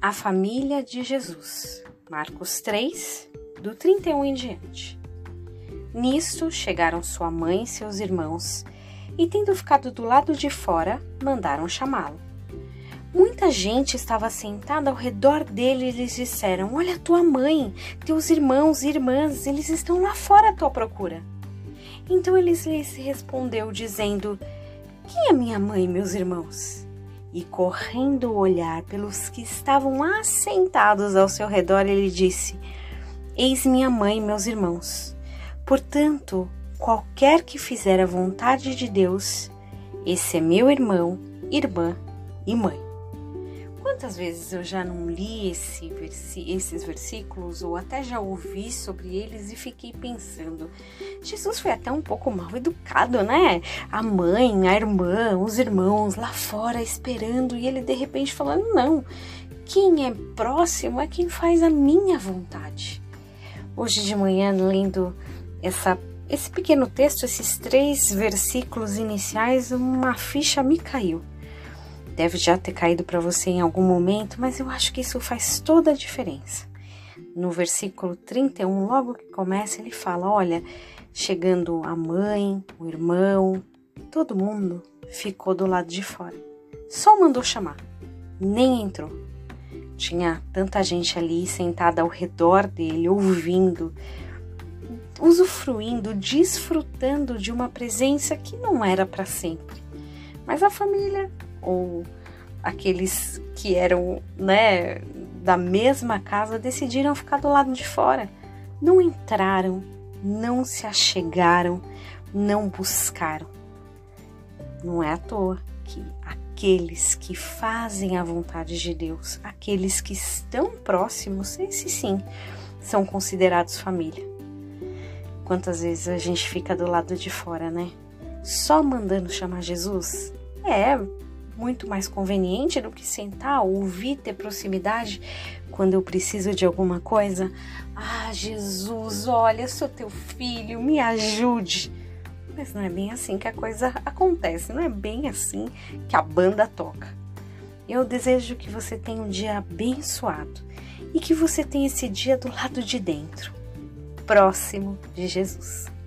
A família de Jesus. Marcos 3, do 31 em diante. Nisto chegaram sua mãe e seus irmãos, e tendo ficado do lado de fora, mandaram chamá-lo. Muita gente estava sentada ao redor dele e lhes disseram: Olha tua mãe, teus irmãos e irmãs, eles estão lá fora à tua procura. Então eles lhes respondeu, dizendo: Quem é minha mãe e meus irmãos? E correndo olhar pelos que estavam assentados ao seu redor, ele disse: Eis minha mãe e meus irmãos. Portanto, qualquer que fizer a vontade de Deus, esse é meu irmão, irmã e mãe. Quantas vezes eu já não li esse esses versículos ou até já ouvi sobre eles e fiquei pensando: Jesus foi até um pouco mal educado, né? A mãe, a irmã, os irmãos lá fora esperando e ele de repente falando: não, quem é próximo é quem faz a minha vontade. Hoje de manhã, lendo essa, esse pequeno texto, esses três versículos iniciais, uma ficha me caiu deve já ter caído para você em algum momento, mas eu acho que isso faz toda a diferença. No versículo 31, logo que começa, ele fala: Olha, chegando a mãe, o irmão, todo mundo ficou do lado de fora. Só mandou chamar, nem entrou. Tinha tanta gente ali sentada ao redor dele, ouvindo, usufruindo, desfrutando de uma presença que não era para sempre. Mas a família ou aqueles que eram, né, da mesma casa decidiram ficar do lado de fora. Não entraram, não se achegaram, não buscaram. Não é à toa que aqueles que fazem a vontade de Deus, aqueles que estão próximos, esses sim, são considerados família. Quantas vezes a gente fica do lado de fora, né? Só mandando chamar Jesus? É, muito mais conveniente do que sentar, ouvir, ter proximidade quando eu preciso de alguma coisa. Ah, Jesus, olha, sou teu filho, me ajude. Mas não é bem assim que a coisa acontece, não é bem assim que a banda toca. Eu desejo que você tenha um dia abençoado e que você tenha esse dia do lado de dentro, próximo de Jesus.